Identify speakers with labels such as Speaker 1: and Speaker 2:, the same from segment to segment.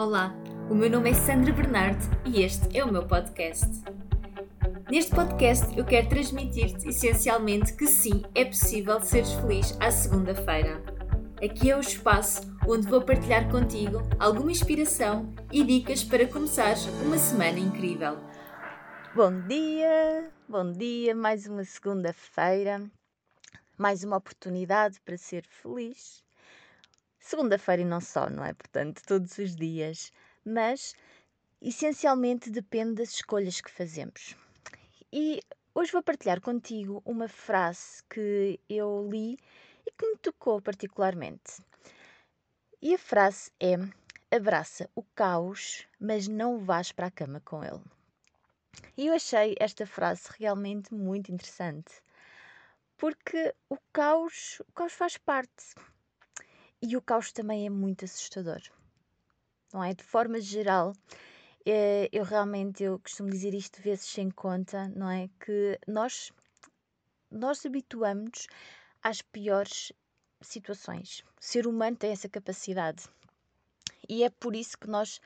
Speaker 1: Olá, o meu nome é Sandra Bernardo e este é o meu podcast. Neste podcast eu quero transmitir-te essencialmente que sim, é possível seres feliz à segunda-feira. Aqui é o espaço onde vou partilhar contigo alguma inspiração e dicas para começares uma semana incrível.
Speaker 2: Bom dia, bom dia, mais uma segunda-feira, mais uma oportunidade para ser feliz segunda-feira e não só, não é? Portanto, todos os dias. Mas essencialmente depende das escolhas que fazemos. E hoje vou partilhar contigo uma frase que eu li e que me tocou particularmente. E a frase é: abraça o caos, mas não vás para a cama com ele. E eu achei esta frase realmente muito interessante, porque o caos, o caos faz parte. E o caos também é muito assustador, não é? De forma geral, eh, eu realmente eu costumo dizer isto vezes sem conta, não é? Que nós, nós habituamos às piores situações. O ser humano tem essa capacidade. E é por isso que nós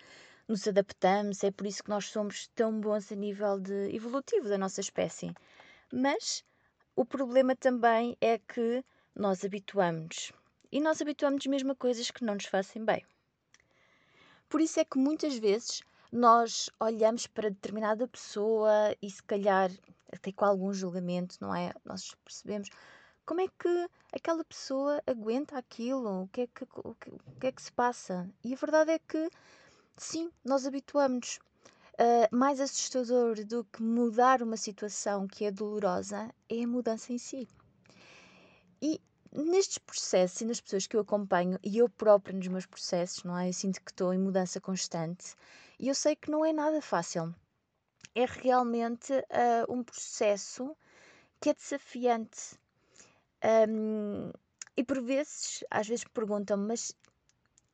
Speaker 2: nos adaptamos, é por isso que nós somos tão bons a nível de evolutivo da nossa espécie. Mas o problema também é que nós habituamos e nós habituamos mesmo a coisas que não nos fazem bem. Por isso é que muitas vezes nós olhamos para determinada pessoa e se calhar até com algum julgamento, não é? Nós percebemos como é que aquela pessoa aguenta aquilo, o que é que, o que, o que, é que se passa. E a verdade é que sim, nós habituamos. Uh, mais assustador do que mudar uma situação que é dolorosa é a mudança em si. E nestes processos e nas pessoas que eu acompanho, e eu própria nos meus processos, não é? Eu sinto que estou em mudança constante e eu sei que não é nada fácil. É realmente uh, um processo que é desafiante. Um, e por vezes, às vezes perguntam-me, mas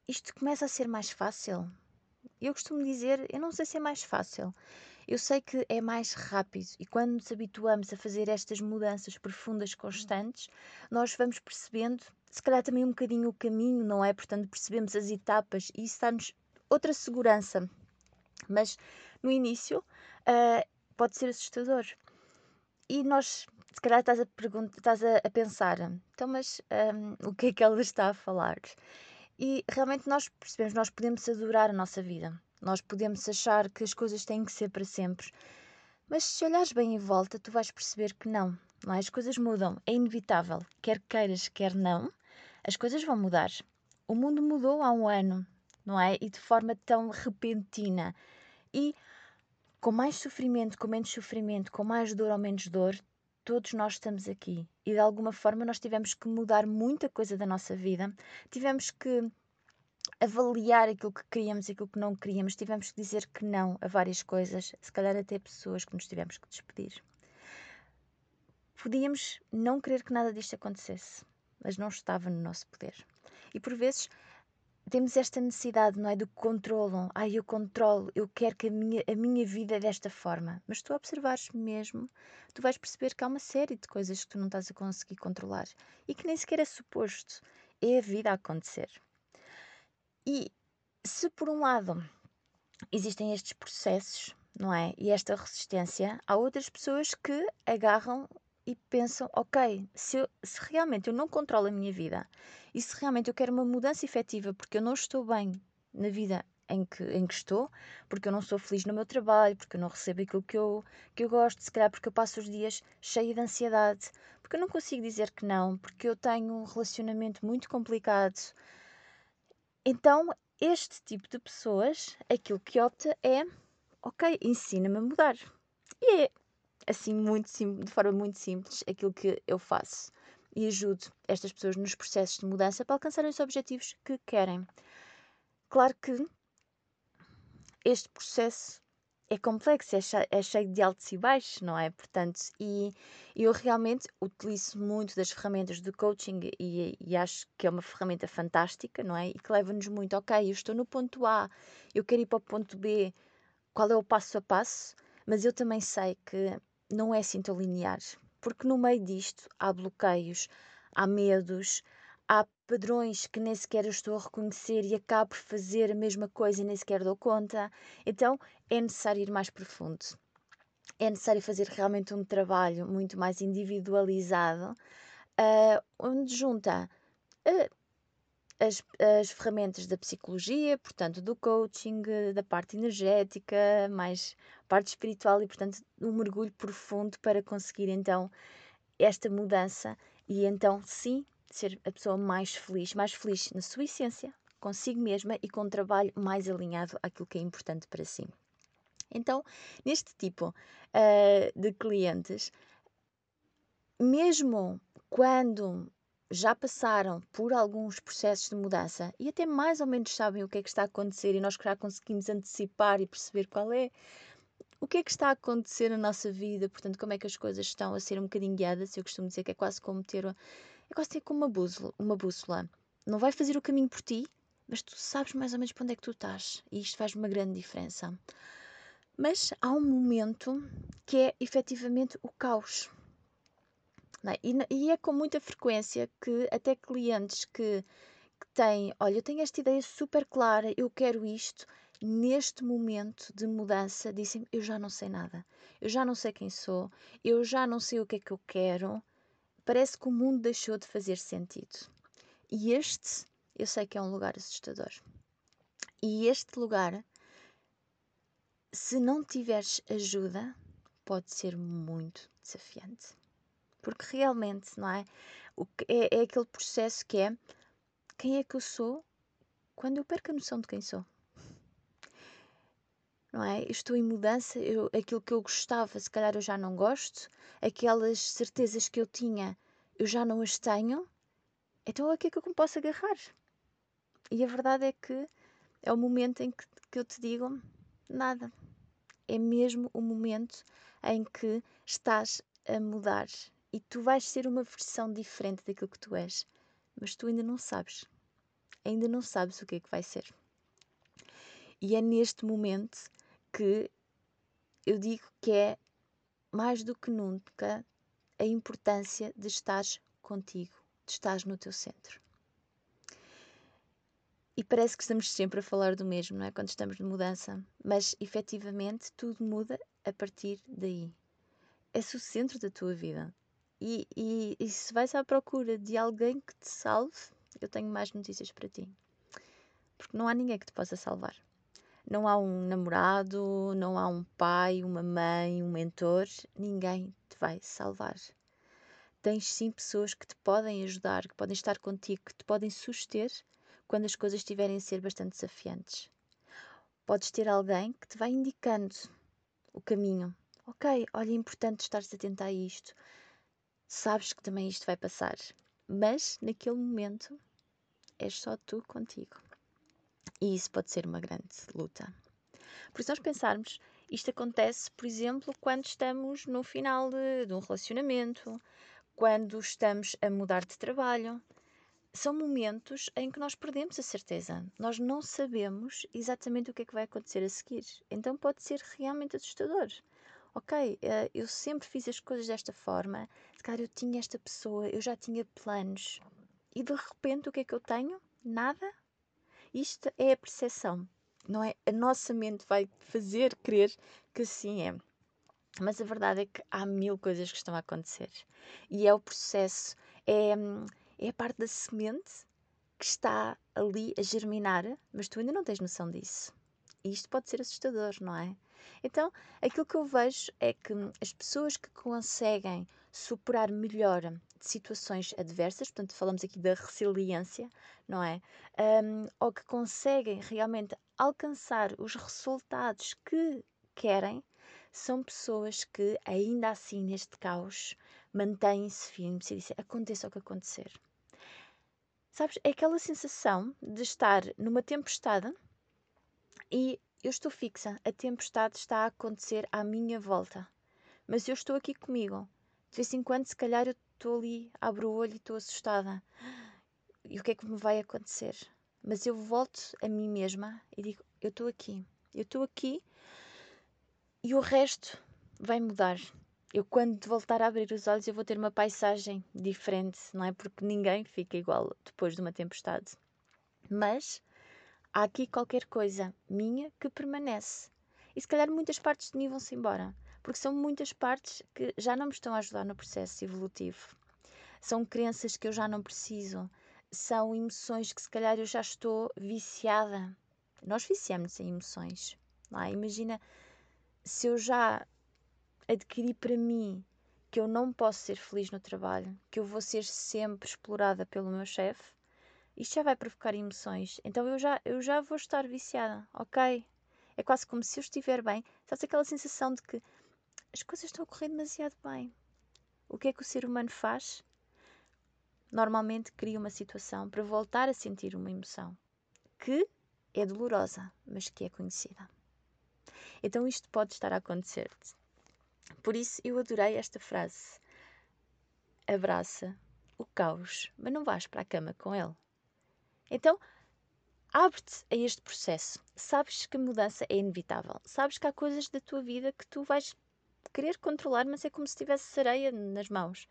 Speaker 2: isto começa a ser mais fácil? Eu costumo dizer, eu não sei se é mais fácil. Eu sei que é mais rápido e quando nos habituamos a fazer estas mudanças profundas, constantes, nós vamos percebendo, se calhar também um bocadinho o caminho, não é? Portanto, percebemos as etapas e isso dá-nos outra segurança. Mas no início uh, pode ser assustador. E nós, se calhar, estás a, estás a, a pensar, então, mas um, o que é que ela está a falar? E realmente nós percebemos, nós podemos adorar a nossa vida. Nós podemos achar que as coisas têm que ser para sempre, mas se olhares bem em volta, tu vais perceber que não, não é? As coisas mudam, é inevitável, quer queiras, quer não, as coisas vão mudar. O mundo mudou há um ano, não é? E de forma tão repentina. E com mais sofrimento, com menos sofrimento, com mais dor ou menos dor, todos nós estamos aqui. E de alguma forma nós tivemos que mudar muita coisa da nossa vida, tivemos que avaliar aquilo que queríamos e aquilo que não queríamos, tivemos que dizer que não a várias coisas, se calhar até pessoas que nos tivemos que despedir. Podíamos não querer que nada disto acontecesse, mas não estava no nosso poder. E por vezes temos esta necessidade, não é? Do controlo. Ai, eu controlo, eu quero que a minha, a minha vida é desta forma. Mas tu observares mesmo, tu vais perceber que há uma série de coisas que tu não estás a conseguir controlar e que nem sequer é suposto. É a vida a acontecer. E se por um lado existem estes processos, não é? E esta resistência, há outras pessoas que agarram e pensam: ok, se, eu, se realmente eu não controlo a minha vida e se realmente eu quero uma mudança efetiva porque eu não estou bem na vida em que, em que estou, porque eu não sou feliz no meu trabalho, porque eu não recebo aquilo que eu, que eu gosto, se calhar porque eu passo os dias cheia de ansiedade, porque eu não consigo dizer que não, porque eu tenho um relacionamento muito complicado, então, este tipo de pessoas, aquilo que opta é, ok, ensina-me a mudar. E é assim, muito de forma muito simples, aquilo que eu faço. E ajudo estas pessoas nos processos de mudança para alcançarem os objetivos que querem. Claro que este processo é complexo, é cheio, é cheio de altos e baixos, não é? Portanto, e eu realmente utilizo muito das ferramentas do coaching e, e acho que é uma ferramenta fantástica, não é? E que leva-nos muito, ok, eu estou no ponto A, eu quero ir para o ponto B, qual é o passo a passo? Mas eu também sei que não é assim tão linear, porque no meio disto há bloqueios, há medos, há padrões que nem sequer eu estou a reconhecer e acabo por fazer a mesma coisa e nem sequer dou conta. Então é necessário ir mais profundo. É necessário fazer realmente um trabalho muito mais individualizado, uh, onde junta uh, as, as ferramentas da psicologia, portanto, do coaching, da parte energética, mais parte espiritual e, portanto, um mergulho profundo para conseguir então esta mudança e então sim ser a pessoa mais feliz, mais feliz na sua essência, consigo mesma e com um trabalho mais alinhado àquilo que é importante para si. Então, neste tipo uh, de clientes, mesmo quando já passaram por alguns processos de mudança e até mais ou menos sabem o que é que está a acontecer e nós já conseguimos antecipar e perceber qual é o que é que está a acontecer na nossa vida, portanto, como é que as coisas estão a ser um bocadinho guiadas. Eu costumo dizer que é quase como ter, é quase ter como uma bússola, uma bússola. Não vai fazer o caminho por ti, mas tu sabes mais ou menos para onde é que tu estás e isto faz uma grande diferença. Mas há um momento que é efetivamente o caos é? E, e, é com muita frequência que até clientes que, que têm, olha, eu tenho esta ideia super clara, eu quero isto, neste momento de mudança dizem eu já não sei nada, eu já não sei quem sou, eu já não sei o que é que eu quero, parece que o mundo deixou de fazer sentido. E este, eu sei que é um lugar assustador. E este lugar, se não tiveres ajuda, pode ser muito desafiante. Porque realmente, não é? O que é, é aquele processo que é quem é que eu sou quando eu perco a noção de quem sou. Não é? Eu estou em mudança, eu, aquilo que eu gostava, se calhar eu já não gosto, aquelas certezas que eu tinha, eu já não as tenho, então a que é que eu posso agarrar? E a verdade é que é o momento em que, que eu te digo nada. É mesmo o momento em que estás a mudar e tu vais ser uma versão diferente daquilo que tu és, mas tu ainda não sabes. Ainda não sabes o que é que vai ser. E é neste momento que eu digo que é mais do que nunca a importância de estares contigo, de estares no teu centro. E parece que estamos sempre a falar do mesmo, não é? Quando estamos de mudança, mas efetivamente tudo muda a partir daí. És o centro da tua vida. E, e, e se vais à procura de alguém que te salve, eu tenho mais notícias para ti. Porque não há ninguém que te possa salvar. Não há um namorado, não há um pai, uma mãe, um mentor, ninguém te vai salvar. Tens sim pessoas que te podem ajudar, que podem estar contigo, que te podem suster quando as coisas estiverem a ser bastante desafiantes. Podes ter alguém que te vai indicando o caminho. Ok, olha, é importante estares atento a isto sabes que também isto vai passar, mas naquele momento és só tu contigo. E isso pode ser uma grande luta. Por isso, nós pensarmos, isto acontece, por exemplo, quando estamos no final de, de um relacionamento, quando estamos a mudar de trabalho. São momentos em que nós perdemos a certeza. Nós não sabemos exatamente o que é que vai acontecer a seguir. Então pode ser realmente assustador ok, uh, eu sempre fiz as coisas desta forma, se calhar eu tinha esta pessoa, eu já tinha planos e de repente o que é que eu tenho? Nada. Isto é a percepção, não é? A nossa mente vai fazer crer que assim é. Mas a verdade é que há mil coisas que estão a acontecer e é o processo, é, é a parte da semente que está ali a germinar, mas tu ainda não tens noção disso. E isto pode ser assustador, não é? Então, aquilo que eu vejo é que as pessoas que conseguem superar melhor situações adversas, portanto, falamos aqui da resiliência, não é? Um, ou que conseguem realmente alcançar os resultados que querem, são pessoas que, ainda assim, neste caos, mantêm-se firmes e dizem: aconteça o que acontecer. Sabes, é aquela sensação de estar numa tempestade e eu estou fixa, a tempestade está a acontecer à minha volta, mas eu estou aqui comigo. De vez em quando, se calhar, eu estou ali, abro o olho e estou assustada. E o que é que me vai acontecer? Mas eu volto a mim mesma e digo: Eu estou aqui, eu estou aqui e o resto vai mudar. Eu quando voltar a abrir os olhos eu vou ter uma paisagem diferente, não é? Porque ninguém fica igual depois de uma tempestade. Mas há aqui qualquer coisa minha que permanece. E se calhar muitas partes de mim vão-se embora, porque são muitas partes que já não me estão a ajudar no processo evolutivo. São crenças que eu já não preciso, são emoções que se calhar eu já estou viciada. Nós viciamos em emoções. Não é? Imagina se eu já adquiri para mim que eu não posso ser feliz no trabalho, que eu vou ser sempre explorada pelo meu chefe, isto já vai provocar emoções. Então eu já, eu já vou estar viciada, ok? É quase como se eu estiver bem. Sabes aquela sensação de que as coisas estão a correr demasiado bem. O que é que o ser humano faz? Normalmente cria uma situação para voltar a sentir uma emoção que é dolorosa, mas que é conhecida. Então isto pode estar a acontecer-te. Por isso eu adorei esta frase. Abraça o caos, mas não vais para a cama com ele. Então, abre-te a este processo. Sabes que a mudança é inevitável. Sabes que há coisas da tua vida que tu vais querer controlar, mas é como se tivesse sereia nas mãos.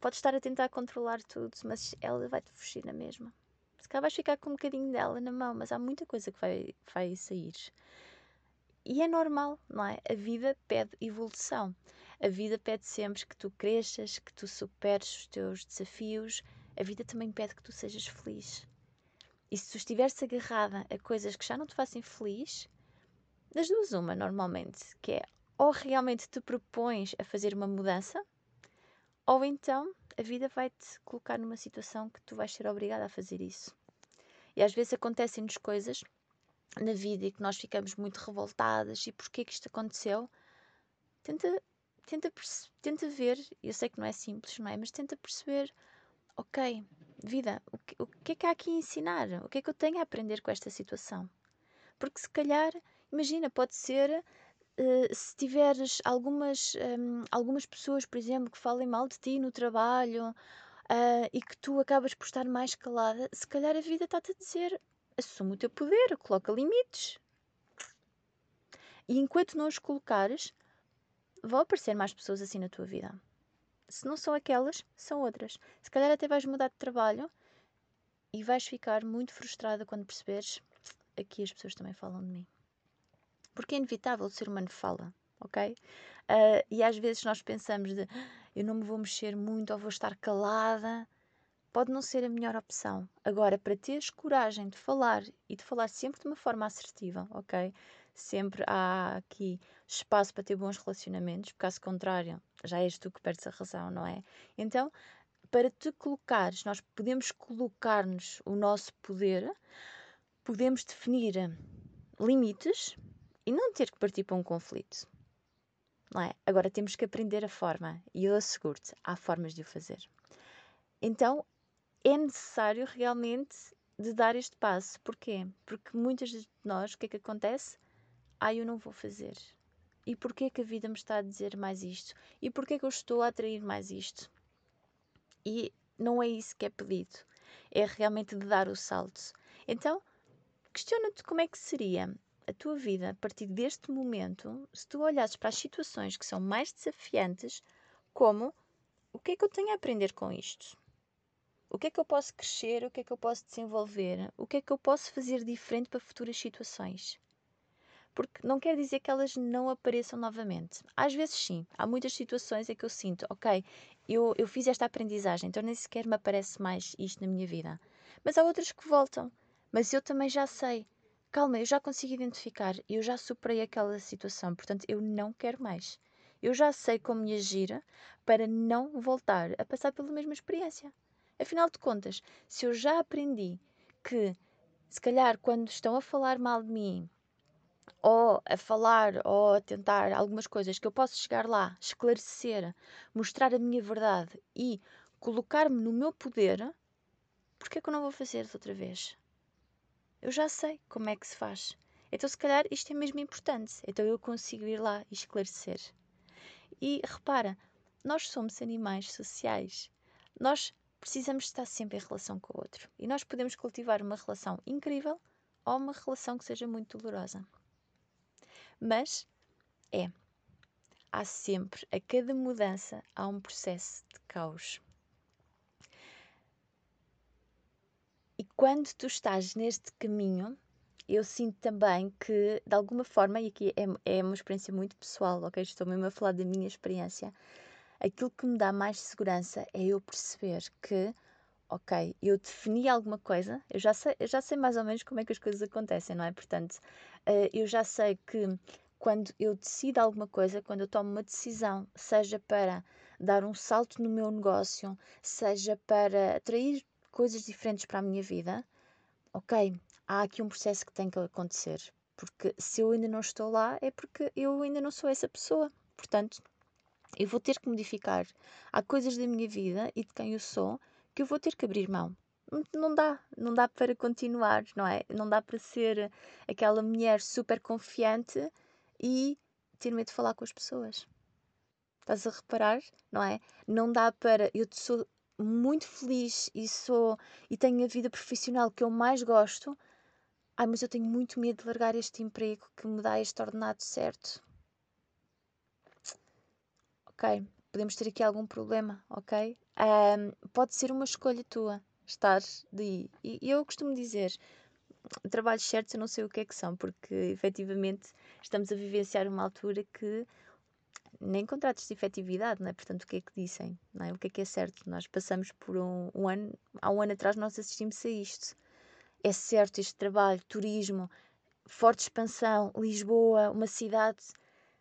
Speaker 2: Podes estar a tentar controlar tudo, mas ela vai-te fugir na mesma. Se calhar vais ficar com um bocadinho dela na mão, mas há muita coisa que vai, vai sair. E é normal, não é? A vida pede evolução. A vida pede sempre que tu cresças, que tu superes os teus desafios. A vida também pede que tu sejas feliz. E se tu estiveres agarrada a coisas que já não te fazem feliz, das duas, uma, normalmente, que é ou realmente te propões a fazer uma mudança, ou então a vida vai-te colocar numa situação que tu vais ser obrigada a fazer isso. E às vezes acontecem-nos coisas na vida e que nós ficamos muito revoltadas e porquê que isto aconteceu, tenta, tenta, tenta ver, eu sei que não é simples, não é? Mas tenta perceber, ok, vida, o que, o que é que há aqui a ensinar? O que é que eu tenho a aprender com esta situação? Porque se calhar, imagina, pode ser Uh, se tiveres algumas, um, algumas pessoas, por exemplo, que falem mal de ti no trabalho uh, e que tu acabas por estar mais calada, se calhar a vida está-te a dizer: assume o teu poder, coloca limites. E enquanto não os colocares, vão aparecer mais pessoas assim na tua vida. Se não são aquelas, são outras. Se calhar até vais mudar de trabalho e vais ficar muito frustrada quando perceberes aqui as pessoas também falam de mim. Porque é inevitável, o ser humano fala, ok? Uh, e às vezes nós pensamos de eu não me vou mexer muito ou vou estar calada pode não ser a melhor opção. Agora, para teres coragem de falar e de falar sempre de uma forma assertiva, ok? Sempre há aqui espaço para ter bons relacionamentos, porque caso contrário, já és tu que perdes a razão, não é? Então, para te colocares, nós podemos colocar-nos o nosso poder, podemos definir limites e não ter que partir para um conflito. Não é? Agora temos que aprender a forma e eu asseguro-te, há formas de o fazer. Então, é necessário realmente de dar este passo. Porquê? Porque muitas de nós, o que é que acontece? Ah, eu não vou fazer. E porquê que a vida me está a dizer mais isto? E porquê que eu estou a atrair mais isto? E não é isso que é pedido. É realmente de dar o salto. Então, questiona-te como é que seria a tua vida a partir deste momento se tu olhasses para as situações que são mais desafiantes como o que é que eu tenho a aprender com isto? O que é que eu posso crescer? O que é que eu posso desenvolver? O que é que eu posso fazer diferente para futuras situações? Porque não quer dizer que elas não apareçam novamente. Às vezes, sim. Há muitas situações em que eu sinto, ok, eu, eu fiz esta aprendizagem, então nem sequer me aparece mais isto na minha vida. Mas há outras que voltam. Mas eu também já sei. Calma, eu já consigo identificar, eu já superei aquela situação, portanto eu não quero mais. Eu já sei como me agir para não voltar a passar pela mesma experiência. Afinal de contas, se eu já aprendi que, se calhar, quando estão a falar mal de mim, ou a falar, ou a tentar algumas coisas, que eu posso chegar lá, esclarecer, mostrar a minha verdade e colocar-me no meu poder, porque é que eu não vou fazer outra vez? Eu já sei como é que se faz. Então, se calhar, isto é mesmo importante. Então, eu consigo ir lá e esclarecer. E repara, nós somos animais sociais. Nós precisamos estar sempre em relação com o outro. E nós podemos cultivar uma relação incrível ou uma relação que seja muito dolorosa. Mas é há sempre, a cada mudança, há um processo de caos. E quando tu estás neste caminho, eu sinto também que, de alguma forma, e aqui é, é uma experiência muito pessoal, ok? Estou mesmo a falar da minha experiência. Aquilo que me dá mais segurança é eu perceber que, ok, eu defini alguma coisa, eu já sei, eu já sei mais ou menos como é que as coisas acontecem, não é? Portanto, uh, eu já sei que quando eu decido alguma coisa, quando eu tomo uma decisão, seja para dar um salto no meu negócio, seja para atrair coisas diferentes para a minha vida, ok, há aqui um processo que tem que acontecer. Porque se eu ainda não estou lá, é porque eu ainda não sou essa pessoa. Portanto, eu vou ter que modificar. Há coisas da minha vida e de quem eu sou que eu vou ter que abrir mão. Não dá, não dá para continuar, não é? Não dá para ser aquela mulher super confiante e ter medo de falar com as pessoas. Estás a reparar, não é? Não dá para. Eu sou muito feliz e sou e tenho a vida profissional que eu mais gosto. Ai, mas eu tenho muito medo de largar este emprego que me dá este ordenado certo. Ok, podemos ter aqui algum problema, ok? Um, pode ser uma escolha tua estar de E eu costumo dizer, trabalhos certos eu não sei o que é que são, porque efetivamente estamos a vivenciar uma altura que nem contratos de efetividade, não é? Portanto, o que é que dizem? Não é? O que é que é certo? Nós passamos por um, um ano, há um ano atrás nós assistimos a isto. É certo este trabalho, turismo, forte expansão, Lisboa, uma cidade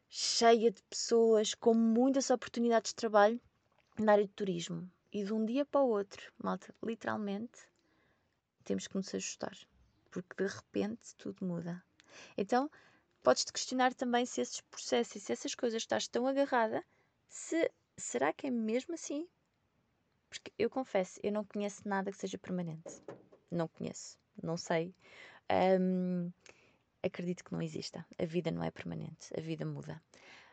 Speaker 2: cheia de pessoas, com muitas oportunidades de trabalho na área de turismo. E de um dia para o outro, malta, literalmente, temos que nos ajustar, porque de repente tudo muda. Então, podes-te questionar também se esses processos e se essas coisas estás tão agarrada, se será que é mesmo assim? Porque eu confesso, eu não conheço nada que seja permanente. Não conheço, não sei. Um, acredito que não exista. A vida não é permanente, a vida muda.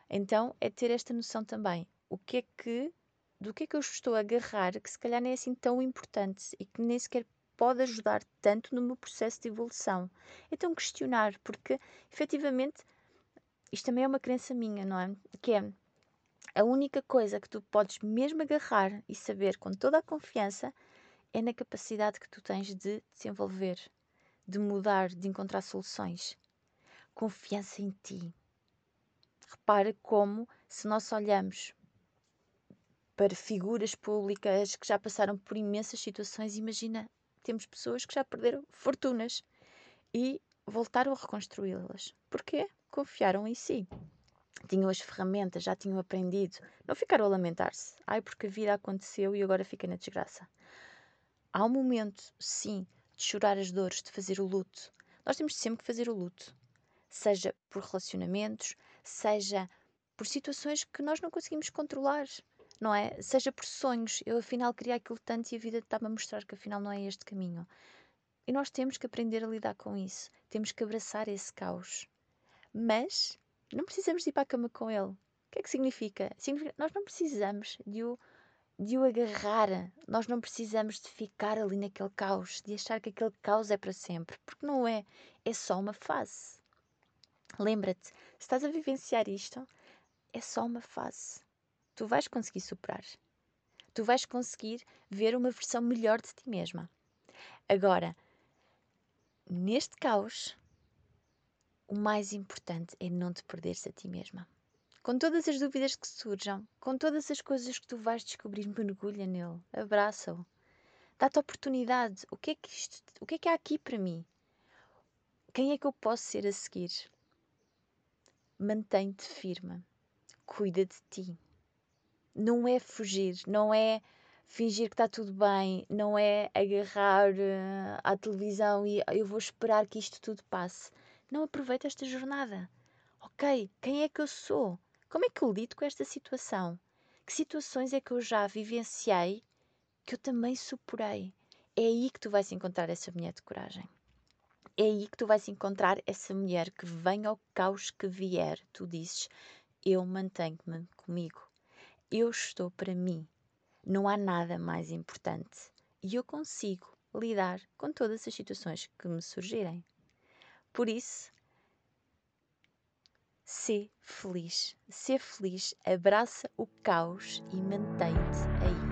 Speaker 2: Então é ter esta noção também. O que é que, do que é que eu estou a agarrar que se calhar nem é assim tão importante e que nem sequer pode ajudar tanto no meu processo de evolução. Então, questionar, porque efetivamente isto também é uma crença minha, não é? Que é a única coisa que tu podes mesmo agarrar e saber com toda a confiança é na capacidade que tu tens de desenvolver, de mudar, de encontrar soluções. Confiança em ti. Repara como, se nós olhamos para figuras públicas que já passaram por imensas situações, imagina temos pessoas que já perderam fortunas e voltaram a reconstruí-las. Porquê? Confiaram em si. Tinham as ferramentas, já tinham aprendido. Não ficaram a lamentar-se. Ai, porque a vida aconteceu e agora fiquei na desgraça. Há um momento, sim, de chorar as dores, de fazer o luto. Nós temos sempre que fazer o luto. Seja por relacionamentos, seja por situações que nós não conseguimos controlar não é? Seja por sonhos, eu afinal queria aquilo tanto e a vida está-me a mostrar que afinal não é este caminho. E nós temos que aprender a lidar com isso, temos que abraçar esse caos. Mas não precisamos ir para a cama com ele. O que é que significa? significa nós não precisamos de o, de o agarrar, nós não precisamos de ficar ali naquele caos, de achar que aquele caos é para sempre, porque não é, é só uma fase. Lembra-te, se estás a vivenciar isto, é só uma fase tu vais conseguir superar. Tu vais conseguir ver uma versão melhor de ti mesma. Agora, neste caos, o mais importante é não te perderes a ti mesma. Com todas as dúvidas que surjam, com todas as coisas que tu vais descobrir, mergulha nele, abraça-o. Dá-te oportunidade. O que é que isto, o que é que há aqui para mim? Quem é que eu posso ser a seguir? Mantém-te firme. Cuida de ti não é fugir, não é fingir que está tudo bem, não é agarrar uh, à televisão e eu vou esperar que isto tudo passe. Não aproveita esta jornada. Ok, quem é que eu sou? Como é que eu lido com esta situação? Que situações é que eu já vivenciei que eu também superei? É aí que tu vais encontrar essa mulher de coragem. É aí que tu vais encontrar essa mulher que vem ao caos que vier. Tu dizes: Eu mantenho-me comigo eu estou para mim. Não há nada mais importante. E eu consigo lidar com todas as situações que me surgirem. Por isso, Sê feliz. Ser feliz, abraça o caos e mantém-te aí.